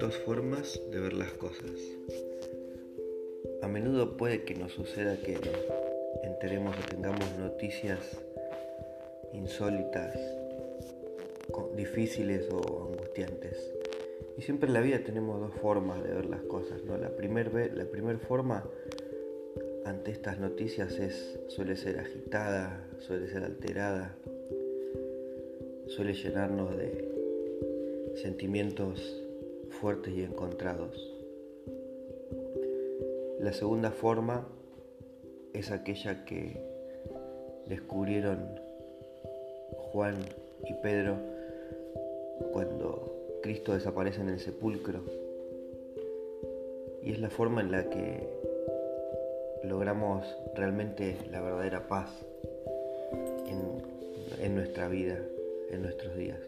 Dos formas de ver las cosas. A menudo puede que nos suceda que enteremos o tengamos noticias insólitas, difíciles o angustiantes. Y siempre en la vida tenemos dos formas de ver las cosas. ¿no? La primera la primer forma ante estas noticias es, suele ser agitada, suele ser alterada, suele llenarnos de sentimientos fuertes y encontrados. La segunda forma es aquella que descubrieron Juan y Pedro cuando Cristo desaparece en el sepulcro. Y es la forma en la que logramos realmente la verdadera paz en, nuestra vida, en nuestros días.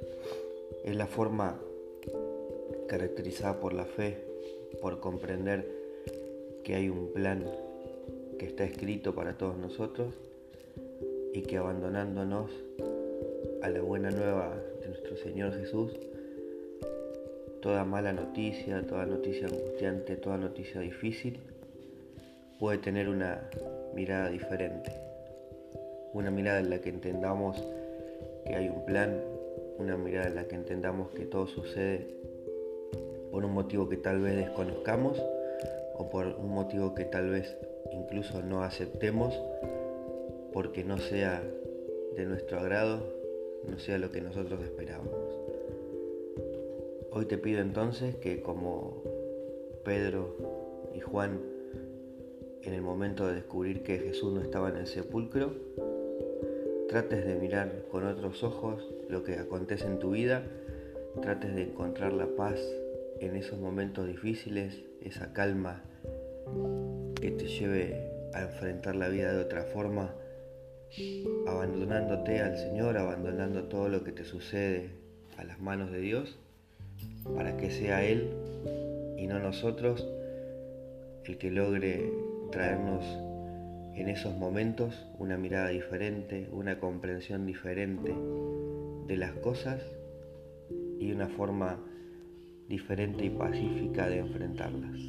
Es la forma caracterizada por la fe, por comprender que hay un plan que está escrito para todos nosotros y que abandonándonos a la buena nueva de nuestro Señor Jesús, toda mala noticia, toda noticia angustiante, toda noticia difícil, puede tener una mirada diferente, una mirada en la que entendamos que hay un plan, una mirada en la que entendamos que todo sucede por un motivo que tal vez desconozcamos o por un motivo que tal vez incluso no aceptemos porque no sea de nuestro agrado, no sea lo que nosotros esperábamos. Hoy te pido entonces que como Pedro y Juan en el momento de descubrir que Jesús no estaba en el sepulcro, trates de mirar con otros ojos lo que acontece en tu vida, trates de encontrar la paz en esos momentos difíciles, esa calma que te lleve a enfrentar la vida de otra forma, abandonándote al Señor, abandonando todo lo que te sucede a las manos de Dios, para que sea Él y no nosotros el que logre traernos en esos momentos una mirada diferente, una comprensión diferente de las cosas y una forma diferente y pacífica de enfrentarlas.